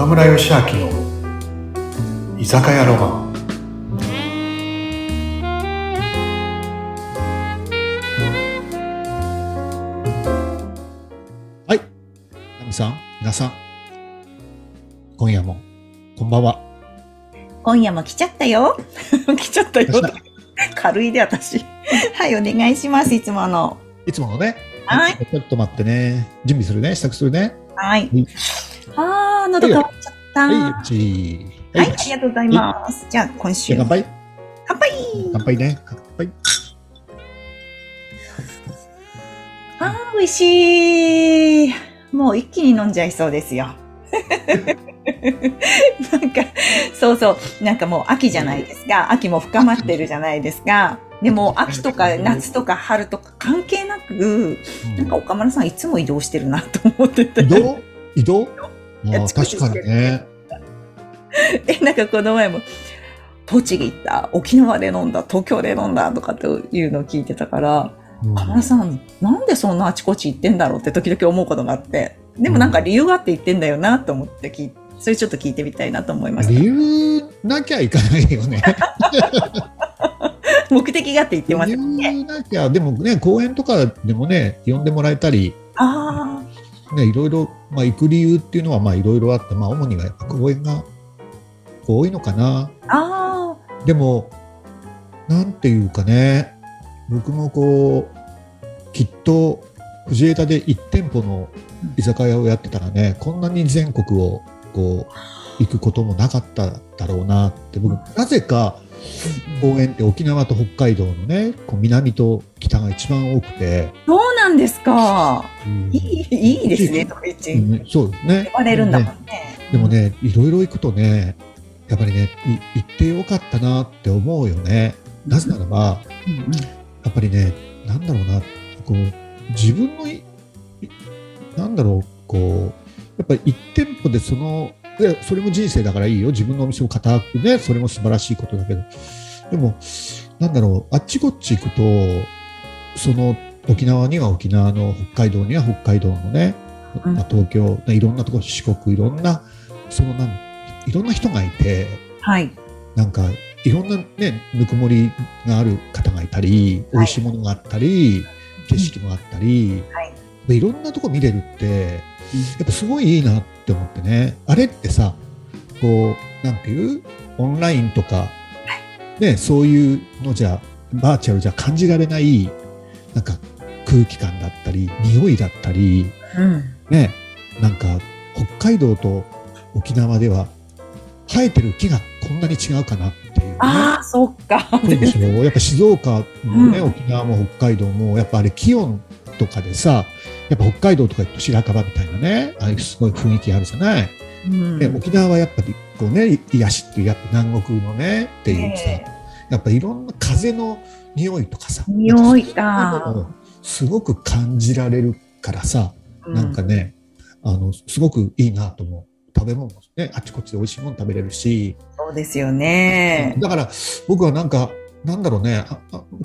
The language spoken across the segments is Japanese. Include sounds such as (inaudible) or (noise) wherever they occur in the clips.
岡村義明の居酒屋ロマンはい。ナミさん、皆さん、今夜も、こんばんは。今夜も来ちゃったよ。(laughs) 来ちゃったよ。軽いで私。はい、お願いします。いつもの。いつものね。はい。ちょっと待ってね。準備するね。支度するね。はいはい。喉乾っちゃった。はい、はうち。い、ありがとうございます。じゃあ、今週。乾杯。乾杯乾杯ね。乾杯。あー、美味しい。もう一気に飲んじゃいそうですよ。(laughs) なんか、そうそう。なんかもう秋じゃないですか。秋も深まってるじゃないですか。でも秋とか夏とか春とか関係なく、なんか岡村さんいつも移動してるなと思ってて。移動？移動？ああ確かにね。(laughs) え、なんかこの前も、栃木行った、沖縄で飲んだ、東京で飲んだとかっていうのを聞いてたから、うん岡村さん、なんでそんなあちこち行ってんだろうって時々思うことがあって、でもなんか理由があって行ってんだよなと思って聞いそれちょっと聞いてみたいなと思いまし理由なきゃいかないよね。た。(laughs) 目的があって言ってます理ね。由なきゃ、でもね、公演とかでもね、呼んでもらえたり、あね、いろいろ、まあ、行く理由っていうのは、まあ、いろいろあって、まあ、主にはやっぱ公演が多いのかな。あ、あでも、なんていうかね、僕もこう、きっと、藤枝で1店舗の居酒屋をやってたらね、こんなに全国をこう、行くこともなかっただろうなって、僕、なぜか、公演って沖縄と北海道のね、こう南と北が一番多くて、あ、そうなんですか。うんいい、いいですね、とか言って言うんそうですね。われるんだもんねね。でもね、いろいろ行くとね、やっぱりね、い行ってよかったなって思うよね。なぜならば、うんうんやっぱりね、なんだろうな、こう、自分のなんだろう、こう、やっぱり一店舗でその、いやそれも人生だからいいよ。自分のお店を固くね、それも素晴らしいことだけど。でも、なんだろう、あっちこっち行くと、その沖縄には沖縄の、北海道には北海道のね、うんまあ東京、いろんなところ、四国、いろんな、そのなん、いろんな人がいて、はい。なんか、いろんなね、ぬくもりがある方がいたり、美味しいものがあったり、景色もあったり、はいでいろんなとこ見れるって、やっぱすごいいいなって思ってね。あれってさ、こう、なんていう？オンラインとか、ね、そういうのじゃ、バーチャルじゃ感じられない、なんか空気感だったり、匂いだったり、うん。ね、なんか北海道と沖縄では生えてる木がこんなに違うかなっていうね。ああ、そっか。そうでしょ？やっぱ静岡もね、うん沖縄も北海道も、やっぱあれ気温とかでさ、やっぱ北海道とか行くと白樺みたいなね、ああいうすごい雰囲気あるじゃない。うんで沖縄はやっぱりこうね、癒しっていう、やっぱ南国のね、っていうさ、えやっぱいろんな風の匂いとかさ、匂いかうんすごく感じられるからさ、えなんかね、あの、すごくいいなと思う。食べ物もね、あちこちで美味しいもの食べれるし、そうですよね。だから僕はなんか、なんだろうね、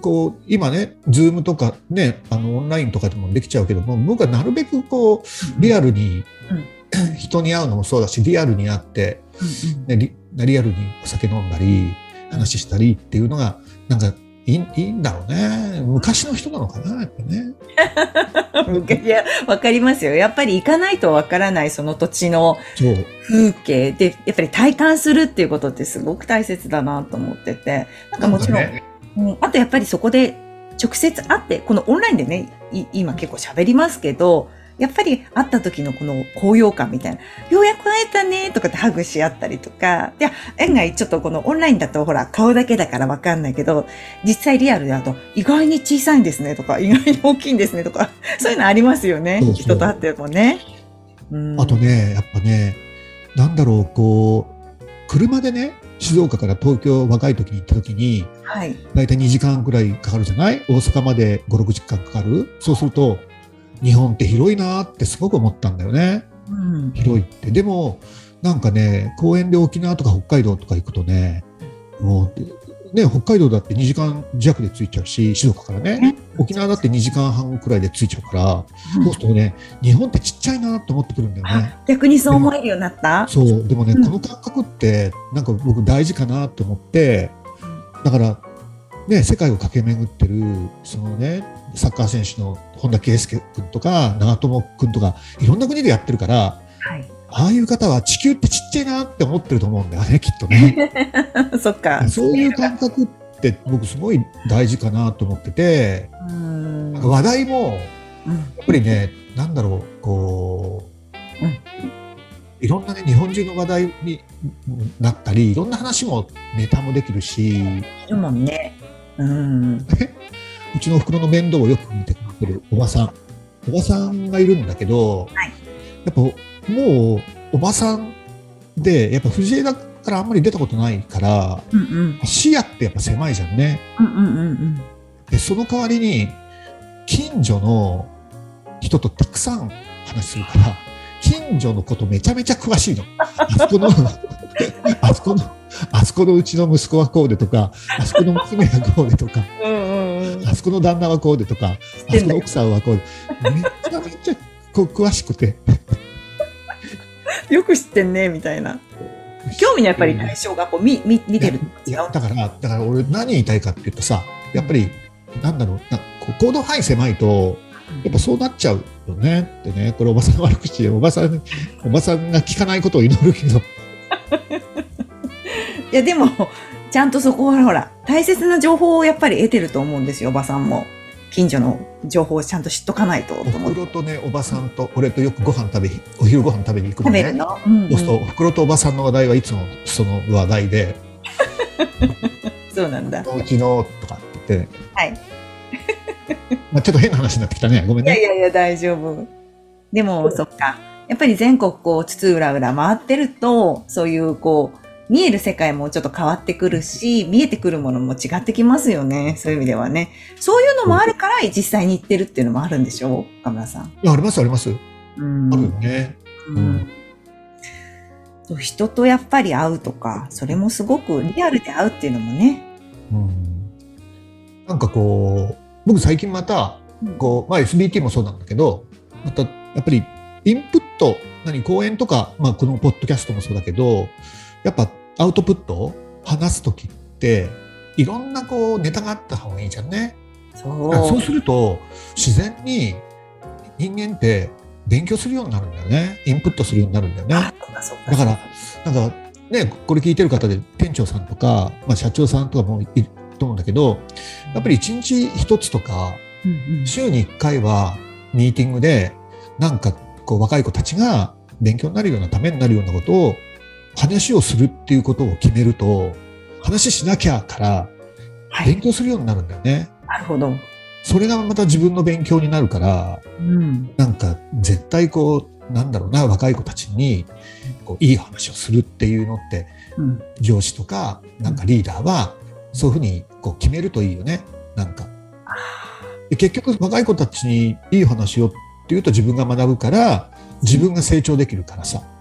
こう、今ね、ズームとかね、あの、オンラインとかでもできちゃうけども、僕はなるべくこう、リアルに、(clears throat) 人に会うのもそうだし、リアルに会って、ね、リリアルにお酒飲んだり、話したりっていうのが、なんかいい、いいんだろうね。昔の人なのかな、やっぱね。(laughs) いや、わかりますよ。やっぱり行かないとわからないその土地の。風景で、やっぱり体感するっていうことってすごく大切だなと思ってて。なんかもちろん、ねうん、あとやっぱりそこで直接会って、このオンラインでね、い今結構喋りますけど、やっぱり会った時のこの高揚感みたいな、ようやく会えたねとかってハグし合ったりとか、いや、案外ちょっとこのオンラインだとほら顔だけだからわかんないけど、実際リアルだと意外に小さいんですねとか、意外に大きいんですねとか、(laughs) そういうのありますよね。そうそう。人と会ってもね。うん。あとね、やっぱね、なんだろう、こう、車でね、静岡から東京若い時に行った時に、はい。だいたい2時間くらいかかるじゃない？大阪まで5、6時間かかる？そうすると、日本って広いなってすごく思ったんだよね。うん。広いって。でも、なんかね、公園で沖縄とか北海道とか行くとね、もう、ね、北海道だって2時間弱で着いちゃうし、静岡からねね、沖縄だって2時間半くらいで着いちゃうから、そうするとね、日本ってちっちゃいなと思ってくるんだよね。逆にそう思えるようになった？そう、でもね、うんこの感覚って、なんか僕大事かなと思って、だから、ね、世界を駆け巡ってる、そのね、サッカー選手の本田圭佑君とか、長友君とか、いろんな国でやってるから、はい。ああいう方は地球ってちっちゃいなって思ってると思うんだよね、きっとね。(laughs) そっか。そういう感覚って僕すごい大事かなと思ってて、話題も、うんやっぱりね、なんだろう、こう、うんいろんなね、日本中の話題になったり、いろんな話もネタもできるし、いるもんね。うん。うちのお袋の面倒をよく見てくれてるおばさん。おばさんがいるんだけど、はいやっぱもうおばさんで、やっぱ藤枝からあんまり出たことないから、うんうん。視野ってやっぱ狭いじゃんね。うんうんうんうん。で、その代わりに、近所の人とたくさん話するから、近所のことめちゃめちゃ詳しいの。あそこの、(laughs) あそこの、あそこのうちの息子はこうでとか、(laughs) あそこの娘がこうでとか、うん。あそこの旦那はこうでとか、あそこの奥さんはこうで。めちゃめちゃこう詳しくて。よく知ってんね、みたいな。興味のやっぱり対象がこう見見見てるいや、だから、だから俺何言いたいかっていうとさ、やっぱり、なんだろう、な行動範囲狭いと、やっぱそうなっちゃうよねってね、これおばさんの悪口で、おばさん、おばさんが聞かないことを祈るけど、いやでも (laughs) ちゃんとそこはほら大切な情報をやっぱり得てると思うんですよおばさんも。近所の情報をちゃんと知っとかないととおふくろとね、おばさんと俺とよくご飯食べ、お昼ご飯食べに行くのね。食べるの、う。んうん。そうすると、おふくろとおばさんの話題はいつもその話題で、(laughs) そうなんだ。うちのとかって言って、はい。(laughs) まあちょっと変な話になってきたね。ごめんね。いやいやいや大丈夫。でもそっか。やっぱり全国こう津々浦々回ってるとそういうこう見える世界もちょっと変わってくるし、見えてくるものも違ってきますよね。そういう意味ではね。そういうのもあるから実際に行ってるっていうのもあるんでしょう？岡村さん。いや、ありますあります。うんあるよね。うん人とやっぱり会うとか、それもすごくリアルで会うっていうのもね。うん。なんかこう、僕最近また、こう、まあ SBT もそうなんだけど、またやっぱりインプット、何、講演とか、まあこのポッドキャストもそうだけど、やっぱアウトプットを話すときって、いろんなこうネタがあった方がいいじゃんね。そう。そうすると、自然に人間って勉強するようになるんだよね。インプットするようになるんだよね。だから、なんかね、これ聞いてる方で店長さんとか、まあ、社長さんとかもいると思うんだけど、やっぱり一日一つとか、うんうん週に一回はミーティングで、なんかこう若い子たちが勉強になるようなためになるようなことを話をするっていうことを決めると、話しなきゃからはい勉。強するようになるんだよね。なるほど。それがまた自分の勉強になるから、うん。なんか絶対こう、なんだろうな、若い子たちにこういい話をするっていうのって、うん。上司とか、なんかリーダーは、そういうふうにこう決めるといいよね。なんか。で結局、若い子たちにいい話をっていうと自分が学ぶから、自分が成長できるからさ、なんか。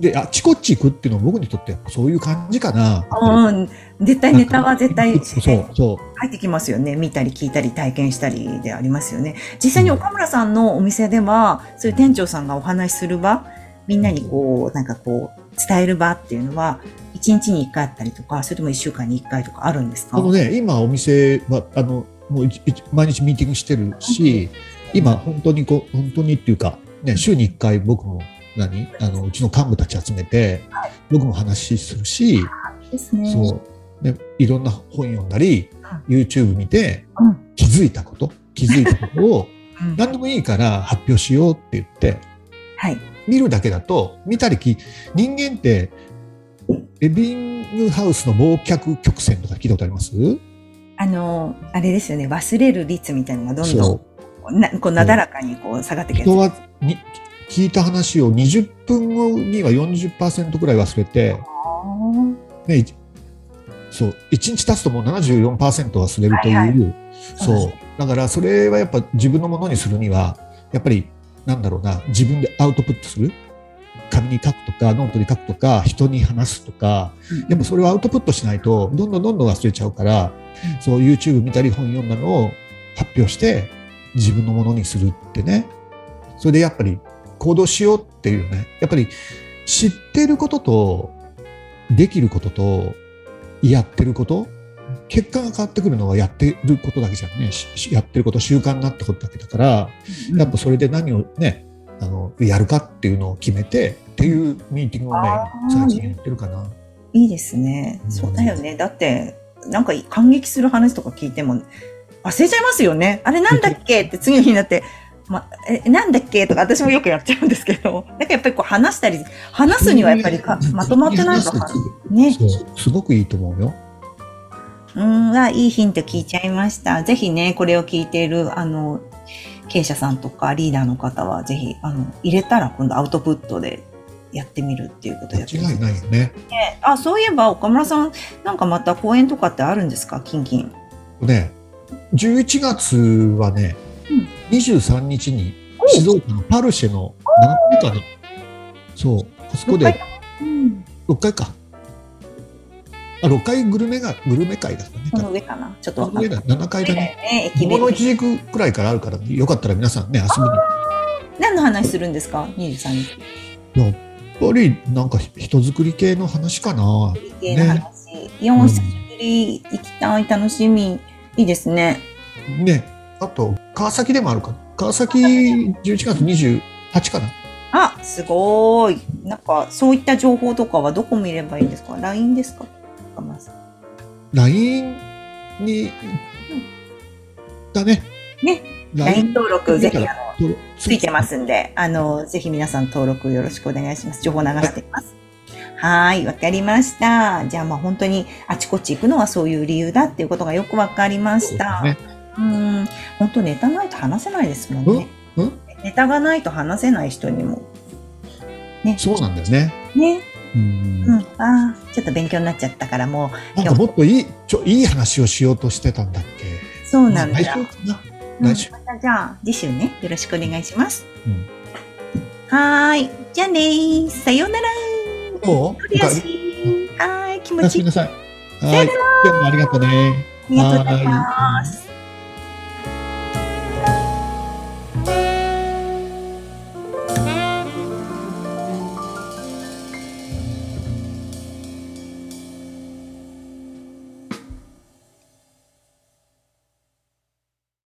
で、あっちこっち行くっていうのは僕にとってそういう感じかな。うん。絶対ネタは絶対そう、そう。入ってきますよね。見たり聞いたり体験したりでありますよね。実際に岡村さんのお店では、そういう店長さんがお話しする場、みんなにこう、なんかこう、伝える場っていうのは、1日に1回あったりとか、それとも1週間に1回とかあるんですか？あのね、今お店は、あの、もう毎日ミーティングしてるし、今本当にこう、本当にっていうか、ね、週に1回僕も何？あの、うちの幹部たち集めて、僕も話するし、ですね。そう。ね、いろんな本読んだり、YouTube 見てうん。気づいたこと、気づいたことをうん (laughs) 何でもいいから発表しようって言って、はい。見るだけだと、見たりき、人間って、エビングハウスの忘却曲線とか聞いたことあります？あの、あれですよね、忘れる率みたいなのがどんどそん、なこうなだらかにこう下がっていくやつ。人はに聞いた話を20分後には40%くらい忘れて、ね、いそう、1日経つともう74%忘れるという、はいはいそう。だからそれはやっぱ自分のものにするには、やっぱりなんだろうな、自分でアウトプットする？紙に書くとか、ノートに書くとか、人に話すとか、やっぱそれをアウトプットしないと、どんどんどんどん忘れちゃうから、そう YouTube 見たり本読んだのを発表して、自分のものにするってね。それでやっぱり行動しようっていうね。やっぱり知ってることと、できることと、やってること、結果が変わってくるのはやってることだけじゃんね。しやってること習慣になったことだけだから、やっぱそれで何をね、あの、やるかっていうのを決めてっていうミーティングをね最近やってるかな。いいですね。うんそうだよね。だって、なんか感激する話とか聞いても忘れちゃいますよね。あれなんだっけ？って次の日になって、ま、え、なんだっけ？とか私もよくやっちゃうんですけど、(laughs) なんかやっぱりこう話したり、話すにはやっぱりかまとまってないとね。すごくいいと思うよ。うん、あ、いいヒント聞いちゃいました。ぜひね、これを聞いている、あの、経営者さんとかリーダーの方は、ぜひ、あの、入れたら今度アウトプットでやってみるっていうことをやって間違いないよね。あ、そういえば岡村さん、なんかまた講演とかってあるんですか？キンキン。ね、11月はね、うん23日に静岡のパルシェの7階かな。そう、あそこでうん。6階か。あ、6階グルメが、グルメ会だったね。この上かなちょっとわかんない。上だ、7階だね。ね、駅の。一軸くらいからあるから、よかったら皆さんね、遊びに。何の話するんですか ?23 日。やっぱりなんか人作り系の話かな。系の話。いや、お久しぶり。行きたい。楽しみ。いいですね。ね。あと、川崎でもあるかな。川崎11月28かな。あ、すごーい。なんか、そういった情報とかはどこ見ればいいんですか ?LINE ですか？岡村さん LINE に、だね。ね。LINE 登録ぜひ、あの、ついてますんで、あの、ぜひ皆さん登録よろしくお願いします。情報流しています。はーい、わかりました。じゃあまあ本当にあちこち行くのはそういう理由だっていうことがよくわかりました。ね。うん、本当ネタないと話せないですもんね。うん？うん？ネタがないと話せない人にも。ね。そうなんだよね。ね。うんうん。ああ、ちょっと勉強になっちゃったからもなんかもっといい、ちょ、いい話をしようとしてたんだっけ。う、そうなんだ。来週かな？うん。またじゃあ、次週ね、よろしくお願いします。うんはーい。じゃあねー。さようなら。どう？はーい。気持ちいいさい。はい。今日もありがとうね。ありがとうございます。